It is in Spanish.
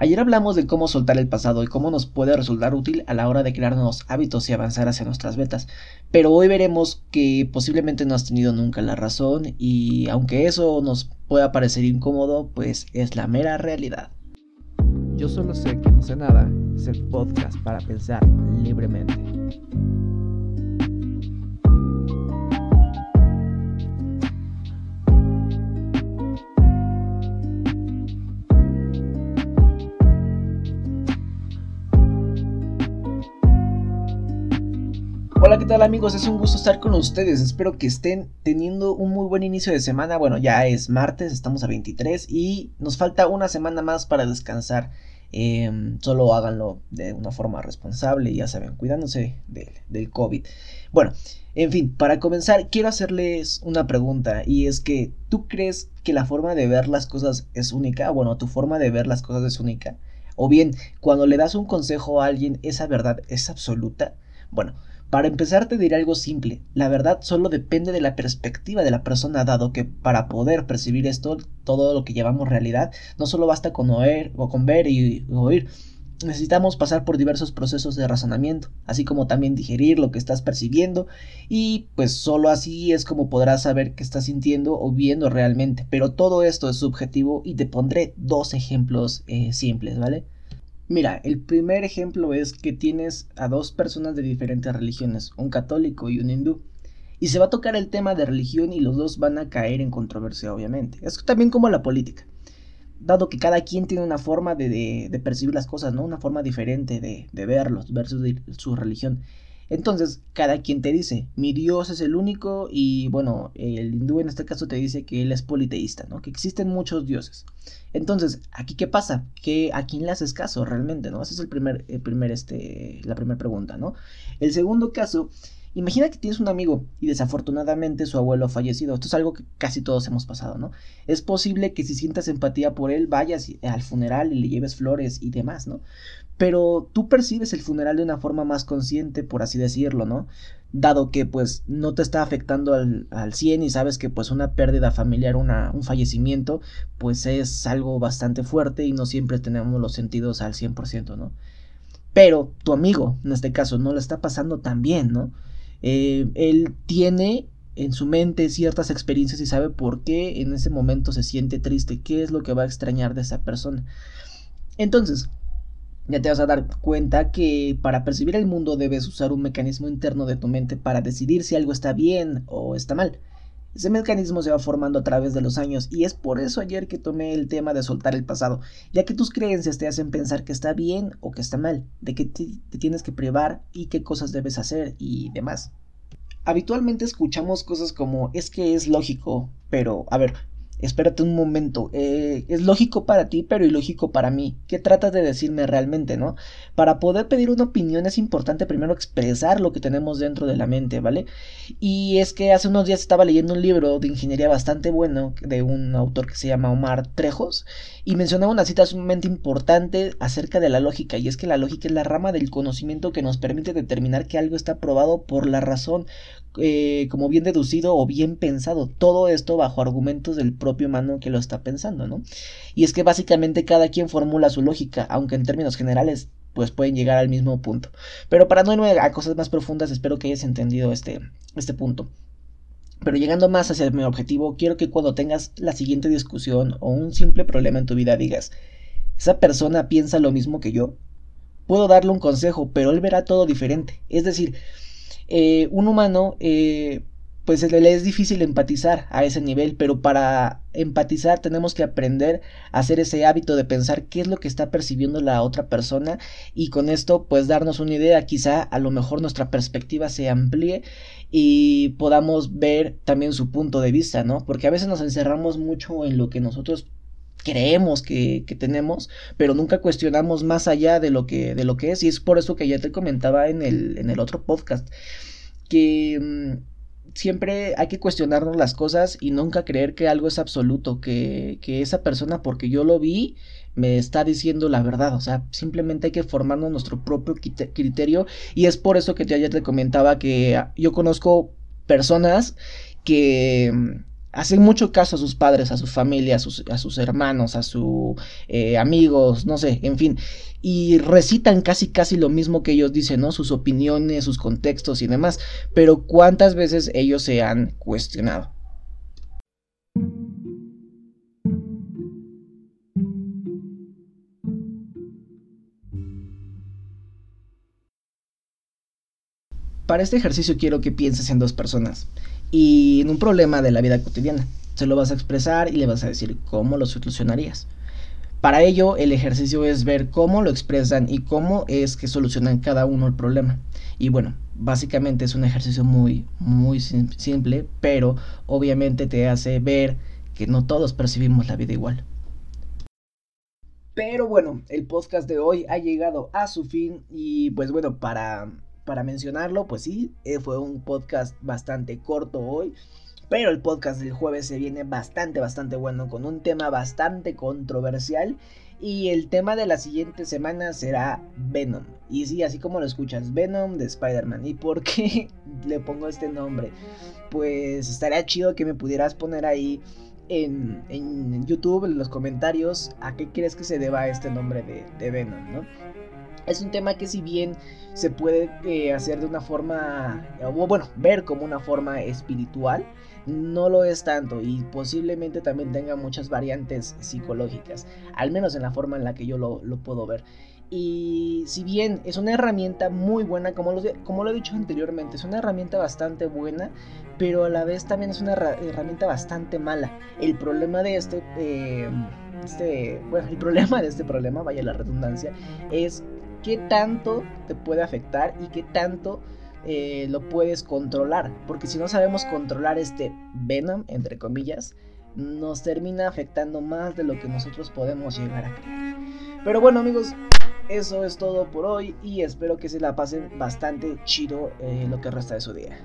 Ayer hablamos de cómo soltar el pasado y cómo nos puede resultar útil a la hora de crear nuevos hábitos y avanzar hacia nuestras metas, pero hoy veremos que posiblemente no has tenido nunca la razón y aunque eso nos pueda parecer incómodo, pues es la mera realidad. Yo solo sé que no sé nada, es el podcast para pensar libremente. Hola, ¿qué tal amigos? Es un gusto estar con ustedes. Espero que estén teniendo un muy buen inicio de semana. Bueno, ya es martes, estamos a 23 y nos falta una semana más para descansar. Em, solo háganlo de una forma responsable, ya saben, cuidándose del COVID. Bueno, en fin, para comenzar, quiero hacerles una pregunta y es que, ¿tú crees que la forma de ver las cosas es única? Bueno, tu forma de ver las cosas es única. O bien, cuando le das un consejo a alguien, ¿esa verdad es absoluta? Bueno, para empezar te diré algo simple, la verdad solo depende de la perspectiva de la persona dado que para poder percibir esto, todo lo que llamamos realidad, no solo basta con oír o con ver y oír, necesitamos pasar por diversos procesos de razonamiento, así como también digerir lo que estás percibiendo y pues solo así es como podrás saber qué estás sintiendo o viendo realmente, pero todo esto es subjetivo y te pondré dos ejemplos eh, simples, ¿vale? Mira, el primer ejemplo es que tienes a dos personas de diferentes religiones, un católico y un hindú. Y se va a tocar el tema de religión y los dos van a caer en controversia, obviamente. Es también como la política. Dado que cada quien tiene una forma de, percibir las cosas, ¿no? Una forma diferente de, de verlos versus su religión. Entonces, cada quien te dice, mi Dios es el único y bueno, el hindú en este caso te dice que él es politeísta, ¿no? Que existen muchos dioses. Entonces, aquí qué pasa? Que a quién le haces caso realmente, ¿no? Esa es el primer, el primer, este, la primera pregunta, ¿no? El segundo caso Imagina que tienes un amigo y desafortunadamente su abuelo ha fallecido. Esto es algo que casi todos hemos pasado, ¿no? Es posible que si sientas empatía por él vayas al funeral y le lleves flores y demás, ¿no? Pero tú percibes el funeral de una forma más consciente, por así decirlo, ¿no? Dado que pues no te está afectando al, al 100 y sabes que pues una pérdida familiar, una, un fallecimiento, pues es algo bastante fuerte y no siempre tenemos los sentidos al 100%, ¿no? Pero tu amigo, en este caso, no lo está pasando tan bien, ¿no? Eh, él tiene en su mente ciertas experiencias y sabe por qué en ese momento se siente triste, qué es lo que va a extrañar de esa persona. Entonces, ya te vas a dar cuenta que para percibir el mundo debes usar un mecanismo interno de tu mente para decidir si algo está bien o está mal. Ese mecanismo se va formando a través de los años y es por eso ayer que tomé el tema de soltar el pasado, ya que tus creencias te hacen pensar que está bien o que está mal, de que te, tienes que privar y qué cosas debes hacer y demás. Habitualmente escuchamos cosas como es que es lógico, pero a ver, espérate un momento, eh, es lógico para ti, pero ilógico para mí. ¿Qué tratas de decirme realmente, no? Para poder pedir una opinión es importante primero expresar lo que tenemos dentro de la mente, ¿vale? Y es que hace unos días estaba leyendo un libro de ingeniería bastante bueno de un autor que se llama Omar Trejos y mencionaba una cita sumamente importante acerca de la lógica, y es que la lógica es la rama del conocimiento que nos permite determinar que algo está probado por la razón, eh, como bien deducido o bien pensado. Todo esto bajo argumentos del propio humano que lo está pensando, ¿no? Y es que básicamente cada quien formula su lógica, aunque en términos generales pues pueden llegar al mismo punto. Pero para no irme a cosas más profundas, espero que hayas entendido este, este punto. Pero llegando más hacia mi objetivo, quiero que cuando tengas la siguiente discusión o un simple problema en tu vida digas, ¿esa persona piensa lo mismo que yo? Puedo darle un consejo, pero él verá todo diferente. Es decir, eh, un humano, eh, pues le es difícil empatizar a ese nivel, pero para empatizar tenemos que aprender a hacer ese hábito de pensar qué es lo que está percibiendo la otra persona y con esto pues darnos una idea, quizá a lo mejor nuestra perspectiva se amplíe y podamos ver también su punto de vista, ¿no? Porque a veces nos encerramos mucho en lo que nosotros creemos que, tenemos, pero nunca cuestionamos más allá de lo que, de lo que es. Y es por eso que ya te comentaba en el, en el otro podcast, que mm, siempre hay que cuestionarnos las cosas y nunca creer que algo es absoluto, que, que esa persona porque yo lo vi me está diciendo la verdad, o sea, simplemente hay que formarnos nuestro propio criterio y es por eso que ya te comentaba que yo conozco personas que mm, hacen mucho caso a sus padres, a su familia, a sus, hermanos, a sus eh, amigos, no sé, en fin, y recitan casi casi lo mismo que ellos dicen, ¿no? Sus opiniones, sus contextos y demás, pero ¿cuántas veces ellos se han cuestionado? Para este ejercicio quiero que pienses en dos personas y en un problema de la vida cotidiana. Se lo vas a expresar y le vas a decir cómo lo solucionarías. Para ello, el ejercicio es ver cómo lo expresan y cómo es que solucionan cada uno el problema. Y bueno, básicamente es un ejercicio muy, muy simple, pero obviamente te hace ver que no todos percibimos la vida igual. Pero bueno, el podcast de hoy ha llegado a su fin y pues bueno, para, para mencionarlo, pues sí, eh, fue un podcast bastante corto hoy. Pero el podcast del jueves se viene bastante, bastante bueno, con un tema bastante controversial. Y el tema de la siguiente semana será Venom. Y sí, así como lo escuchas, Venom de Spider-Man. ¿Y por qué le pongo este nombre? Pues estaría chido que me pudieras poner ahí en, en YouTube, en los comentarios, a qué crees que se deba este nombre de, de Venom, ¿no? Es un tema que si bien se puede eh, hacer de una forma, bueno, ver como una forma espiritual, no lo es tanto y posiblemente también tenga muchas variantes psicológicas, al menos en la forma en la que yo lo, puedo ver. Y si bien es una herramienta muy buena, como lo, como lo he dicho anteriormente, es una herramienta bastante buena, pero a la vez también es una herramienta bastante mala. El problema de este, eh, este, bueno, el problema de este problema, vaya la redundancia, es qué tanto te puede afectar y qué tanto eh, lo puedes controlar. Porque si no sabemos controlar este Venom, entre comillas, nos termina afectando más de lo que nosotros podemos llegar a creer. Pero bueno amigos, eso es todo por hoy y espero que se la pasen bastante chido eh, lo que resta de su día.